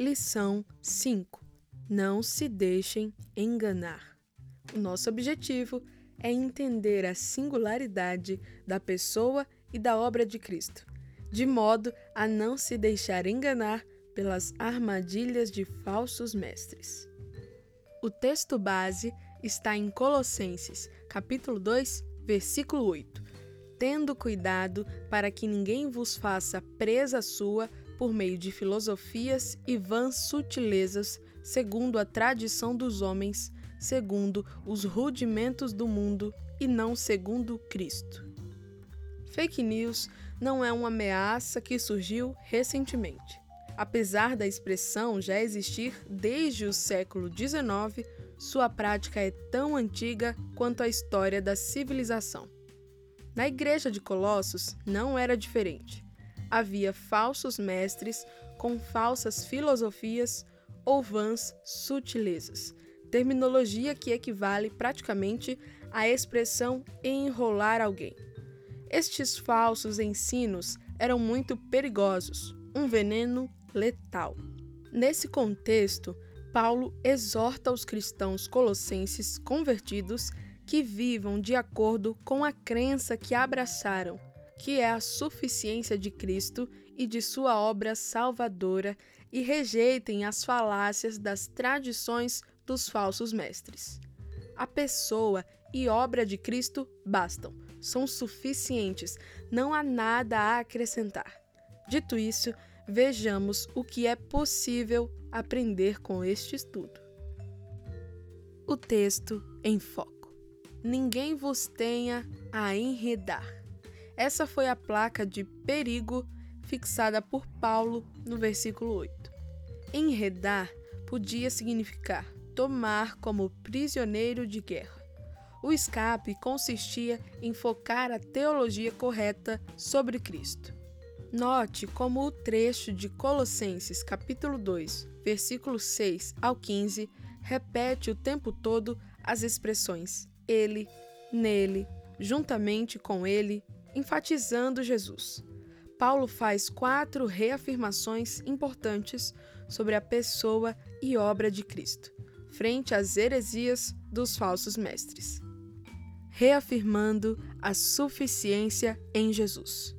Lição 5: Não se deixem enganar. O nosso objetivo é entender a singularidade da pessoa e da obra de Cristo, de modo a não se deixar enganar pelas armadilhas de falsos mestres. O texto base está em Colossenses, capítulo 2, versículo 8. Tendo cuidado para que ninguém vos faça presa sua por meio de filosofias e vãs sutilezas, segundo a tradição dos homens, segundo os rudimentos do mundo e não segundo Cristo. Fake news não é uma ameaça que surgiu recentemente. Apesar da expressão já existir desde o século XIX, sua prática é tão antiga quanto a história da civilização. Na igreja de Colossos não era diferente havia falsos mestres com falsas filosofias ou vãs sutilezas, terminologia que equivale praticamente à expressão enrolar alguém. Estes falsos ensinos eram muito perigosos, um veneno letal. Nesse contexto, Paulo exorta os cristãos colossenses convertidos que vivam de acordo com a crença que abraçaram que é a suficiência de Cristo e de sua obra salvadora, e rejeitem as falácias das tradições dos falsos mestres. A pessoa e obra de Cristo bastam, são suficientes, não há nada a acrescentar. Dito isso, vejamos o que é possível aprender com este estudo. O texto em foco. Ninguém vos tenha a enredar. Essa foi a placa de perigo fixada por Paulo no versículo 8. Enredar podia significar tomar como prisioneiro de guerra. O escape consistia em focar a teologia correta sobre Cristo. Note como o trecho de Colossenses capítulo 2, versículo 6 ao 15, repete o tempo todo as expressões ele, nele, juntamente com ele, enfatizando Jesus. Paulo faz quatro reafirmações importantes sobre a pessoa e obra de Cristo, frente às heresias dos falsos mestres. Reafirmando a suficiência em Jesus.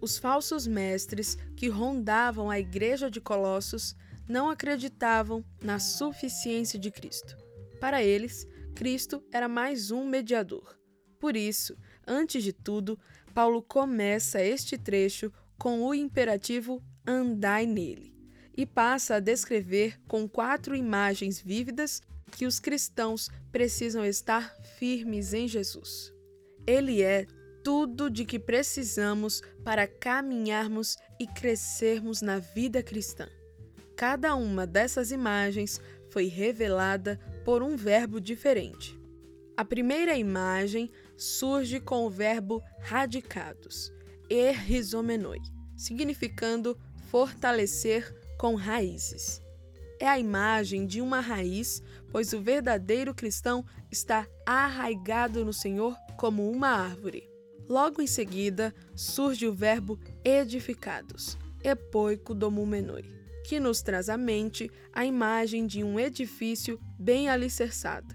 Os falsos mestres que rondavam a igreja de Colossos não acreditavam na suficiência de Cristo. Para eles, Cristo era mais um mediador. Por isso, antes de tudo, Paulo começa este trecho com o imperativo andai nele e passa a descrever com quatro imagens vívidas que os cristãos precisam estar firmes em Jesus. Ele é tudo de que precisamos para caminharmos e crescermos na vida cristã. Cada uma dessas imagens foi revelada por um verbo diferente. A primeira imagem surge com o verbo radicados, errizomenoi, significando fortalecer com raízes. É a imagem de uma raiz, pois o verdadeiro cristão está arraigado no Senhor como uma árvore. Logo em seguida, surge o verbo edificados, epoico domumenoi, que nos traz à mente a imagem de um edifício bem alicerçado.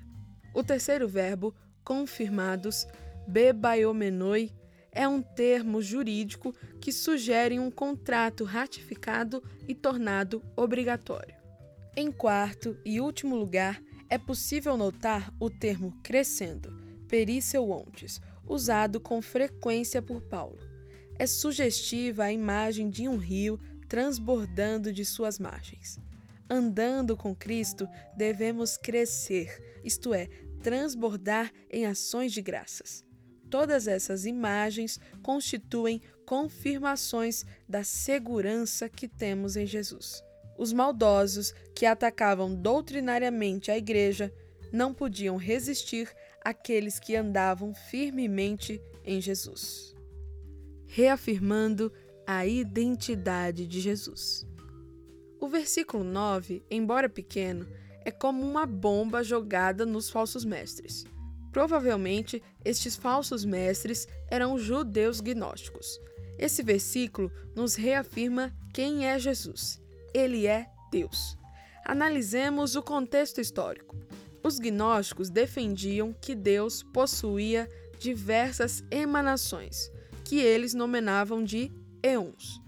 O terceiro verbo, confirmados, bebaiomenoi, é um termo jurídico que sugere um contrato ratificado e tornado obrigatório. Em quarto e último lugar, é possível notar o termo crescendo, ontes, usado com frequência por Paulo. É sugestiva a imagem de um rio transbordando de suas margens. Andando com Cristo, devemos crescer, isto é, transbordar em ações de graças. Todas essas imagens constituem confirmações da segurança que temos em Jesus. Os maldosos que atacavam doutrinariamente a igreja não podiam resistir àqueles que andavam firmemente em Jesus. Reafirmando a identidade de Jesus. O versículo 9, embora pequeno, é como uma bomba jogada nos falsos mestres. Provavelmente, estes falsos mestres eram judeus gnósticos. Esse versículo nos reafirma quem é Jesus. Ele é Deus. Analisemos o contexto histórico. Os gnósticos defendiam que Deus possuía diversas emanações, que eles nomeavam de eons.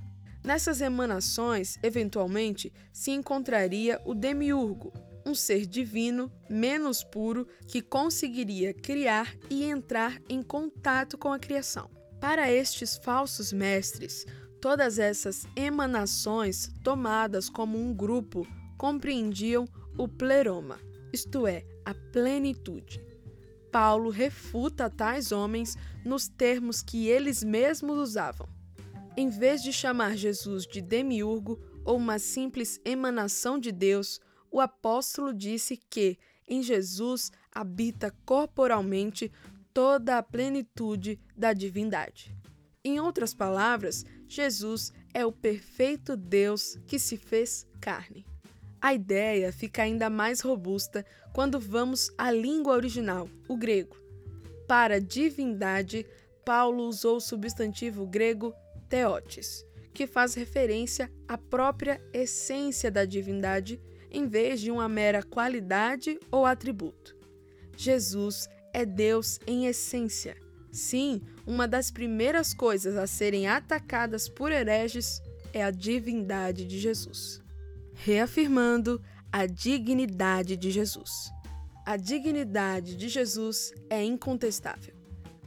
Nessas emanações, eventualmente, se encontraria o demiurgo, um ser divino menos puro que conseguiria criar e entrar em contato com a criação. Para estes falsos mestres, todas essas emanações, tomadas como um grupo, compreendiam o pleroma, isto é, a plenitude. Paulo refuta tais homens nos termos que eles mesmos usavam. Em vez de chamar Jesus de demiurgo ou uma simples emanação de Deus, o apóstolo disse que em Jesus habita corporalmente toda a plenitude da divindade. Em outras palavras, Jesus é o perfeito Deus que se fez carne. A ideia fica ainda mais robusta quando vamos à língua original, o grego. Para divindade, Paulo usou o substantivo grego theotes, que faz referência à própria essência da divindade em vez de uma mera qualidade ou atributo. Jesus é Deus em essência. Sim, uma das primeiras coisas a serem atacadas por hereges é a divindade de Jesus. Reafirmando a dignidade de Jesus. A dignidade de Jesus é incontestável.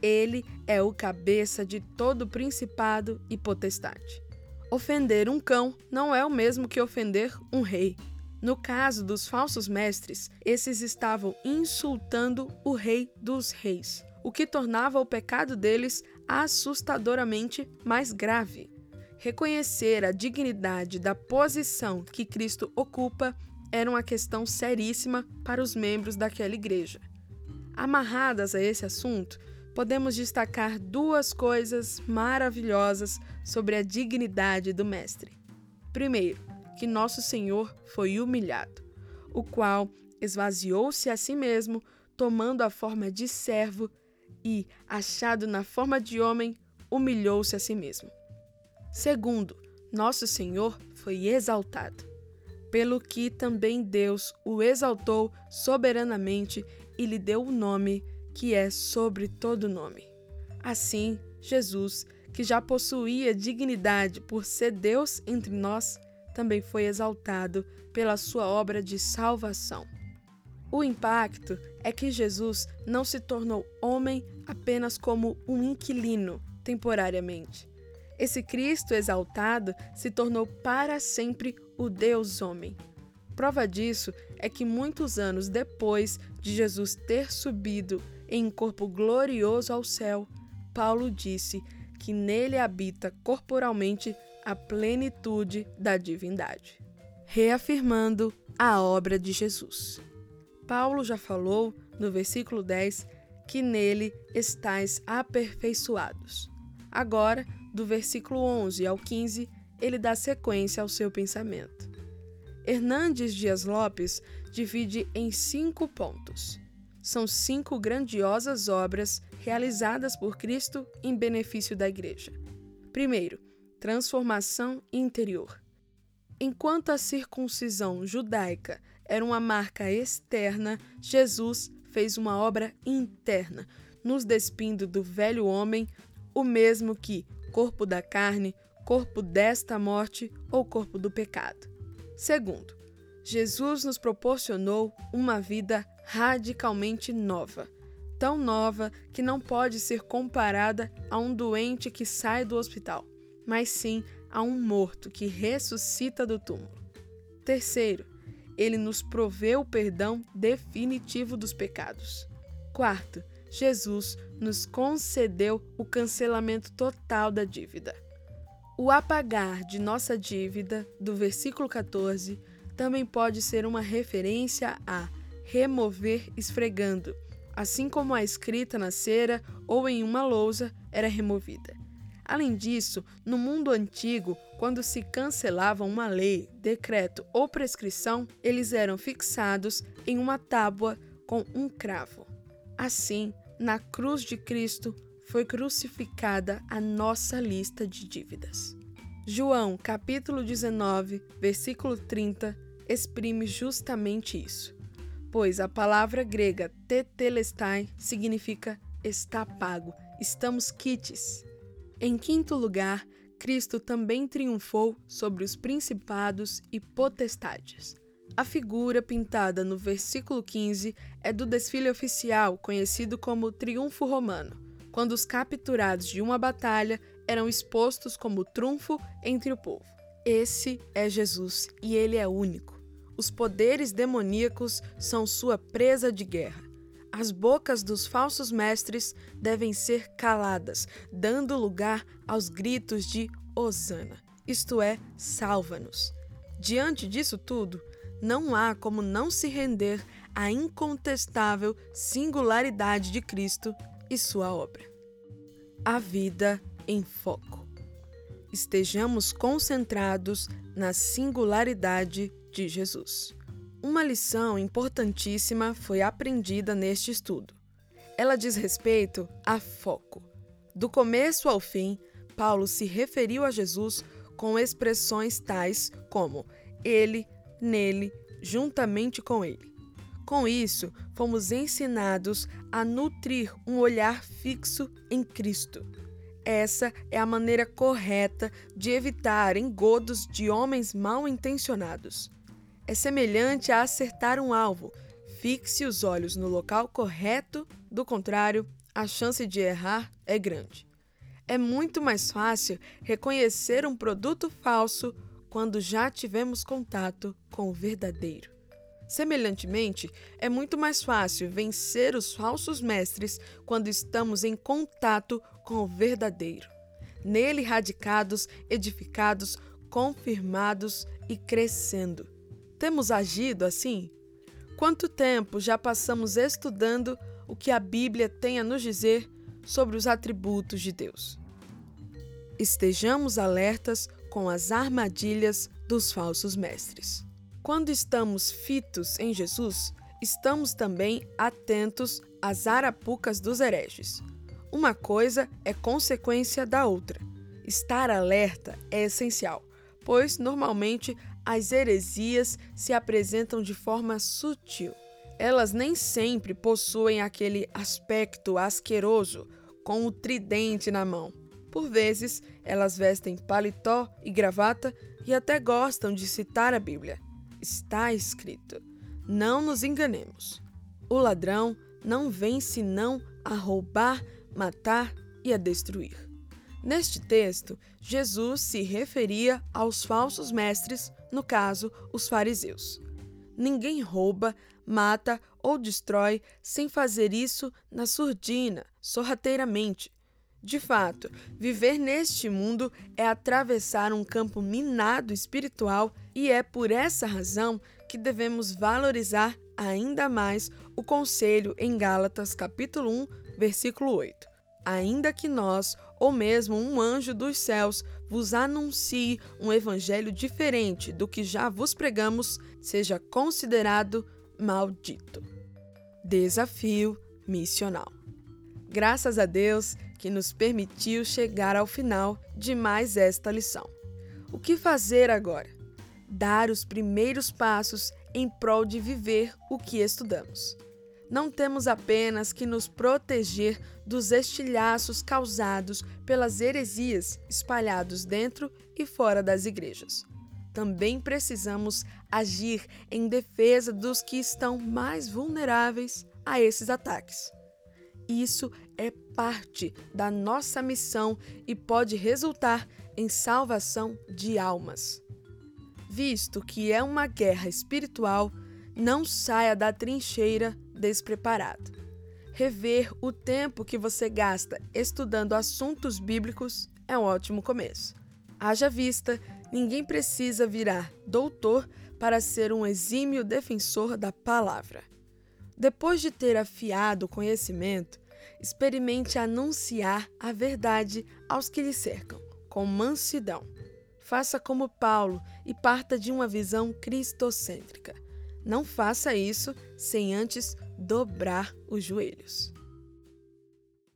Ele é o cabeça de todo principado e potestade. Ofender um cão não é o mesmo que ofender um rei. No caso dos falsos mestres, esses estavam insultando o Rei dos Reis, o que tornava o pecado deles assustadoramente mais grave. Reconhecer a dignidade da posição que Cristo ocupa era uma questão seríssima para os membros daquela igreja. Amarradas a esse assunto, podemos destacar duas coisas maravilhosas sobre a dignidade do Mestre. Primeiro, que nosso Senhor foi humilhado, o qual esvaziou-se a si mesmo, tomando a forma de servo e, achado na forma de homem, humilhou-se a si mesmo. Segundo, nosso Senhor foi exaltado, pelo que também Deus o exaltou soberanamente e lhe deu o nome que é sobre todo nome. Assim, Jesus, que já possuía dignidade por ser Deus entre nós, também foi exaltado pela sua obra de salvação. O impacto é que Jesus não se tornou homem apenas como um inquilino, temporariamente. Esse Cristo exaltado se tornou para sempre o Deus homem. Prova disso é que muitos anos depois de Jesus ter subido em um corpo glorioso ao céu, Paulo disse que nele habita corporalmente a plenitude da divindade, reafirmando a obra de Jesus. Paulo já falou no versículo 10 que nele estais aperfeiçoados. Agora, do versículo 11 ao 15, ele dá sequência ao seu pensamento. Hernandes Dias Lopes divide em cinco pontos. São cinco grandiosas obras realizadas por Cristo em benefício da Igreja. Primeiro, transformação interior. Enquanto a circuncisão judaica era uma marca externa, Jesus fez uma obra interna, nos despindo do velho homem, o mesmo que corpo da carne, corpo desta morte ou corpo do pecado. Segundo, Jesus nos proporcionou uma vida radicalmente nova, tão nova que não pode ser comparada a um doente que sai do hospital mas sim a um morto que ressuscita do túmulo. Terceiro, ele nos proveu o perdão definitivo dos pecados. Quarto, Jesus nos concedeu o cancelamento total da dívida. O apagar de nossa dívida, do versículo 14, também pode ser uma referência a remover esfregando, assim como a escrita na cera ou em uma lousa era removida. Além disso, no mundo antigo, quando se cancelava uma lei, decreto ou prescrição, eles eram fixados em uma tábua com um cravo. Assim, na cruz de Cristo foi crucificada a nossa lista de dívidas. João, capítulo 19, versículo 30, exprime justamente isso, pois a palavra grega tetelestai significa está pago, estamos quites. Em quinto lugar, Cristo também triunfou sobre os principados e potestades. A figura pintada no versículo 15 é do desfile oficial conhecido como Triunfo Romano, quando os capturados de uma batalha eram expostos como trunfo entre o povo. Esse é Jesus e ele é único. Os poderes demoníacos são sua presa de guerra. As bocas dos falsos mestres devem ser caladas, dando lugar aos gritos de Hosana, isto é, salva-nos. Diante disso tudo, não há como não se render à incontestável singularidade de Cristo e sua obra. A vida em foco. Estejamos concentrados na singularidade de Jesus. Uma lição importantíssima foi aprendida neste estudo. Ela diz respeito a foco. Do começo ao fim, Paulo se referiu a Jesus com expressões tais como ele, nele, juntamente com ele. Com isso, fomos ensinados a nutrir um olhar fixo em Cristo. Essa é a maneira correta de evitar engodos de homens mal intencionados é semelhante a acertar um alvo. Fixe os olhos no local correto, do contrário, a chance de errar é grande. É muito mais fácil reconhecer um produto falso quando já tivemos contato com o verdadeiro. Semelhantemente, é muito mais fácil vencer os falsos mestres quando estamos em contato com o verdadeiro. Nele radicados, edificados, confirmados e crescendo. Temos agido assim? Quanto tempo já passamos estudando o que a Bíblia tem a nos dizer sobre os atributos de Deus? Estejamos alertas com as armadilhas dos falsos mestres. Quando estamos fitos em Jesus, estamos também atentos às arapucas dos hereges. Uma coisa é consequência da outra. Estar alerta é essencial, pois normalmente as heresias se apresentam de forma sutil. Elas nem sempre possuem aquele aspecto asqueroso, com o tridente na mão. Por vezes, elas vestem paletó e gravata e até gostam de citar a Bíblia. Está escrito: Não nos enganemos. O ladrão não vem senão a roubar, matar e a destruir. Neste texto, Jesus se referia aos falsos mestres, no caso, os fariseus. Ninguém rouba, mata ou destrói sem fazer isso na surdina, sorrateiramente. De fato, viver neste mundo é atravessar um campo minado espiritual e é por essa razão que devemos valorizar ainda mais o conselho em Gálatas capítulo 1, versículo 8 ainda que nós, ou mesmo um anjo dos céus, vos anuncie um evangelho diferente do que já vos pregamos, seja considerado maldito. Desafio missional. Graças a Deus que nos permitiu chegar ao final de mais esta lição. O que fazer agora? Dar os primeiros passos em prol de viver o que estudamos não temos apenas que nos proteger dos estilhaços causados pelas heresias espalhados dentro e fora das igrejas. Também precisamos agir em defesa dos que estão mais vulneráveis a esses ataques. Isso é parte da nossa missão e pode resultar em salvação de almas. Visto que é uma guerra espiritual, não saia da trincheira despreparado. Rever o tempo que você gasta estudando assuntos bíblicos é um ótimo começo. Haja vista, ninguém precisa virar doutor para ser um exímio defensor da palavra. Depois de ter afiado o conhecimento, experimente anunciar a verdade aos que lhe cercam, com mansidão. Faça como Paulo e parta de uma visão cristocêntrica. Não faça isso sem antes dobrar os joelhos.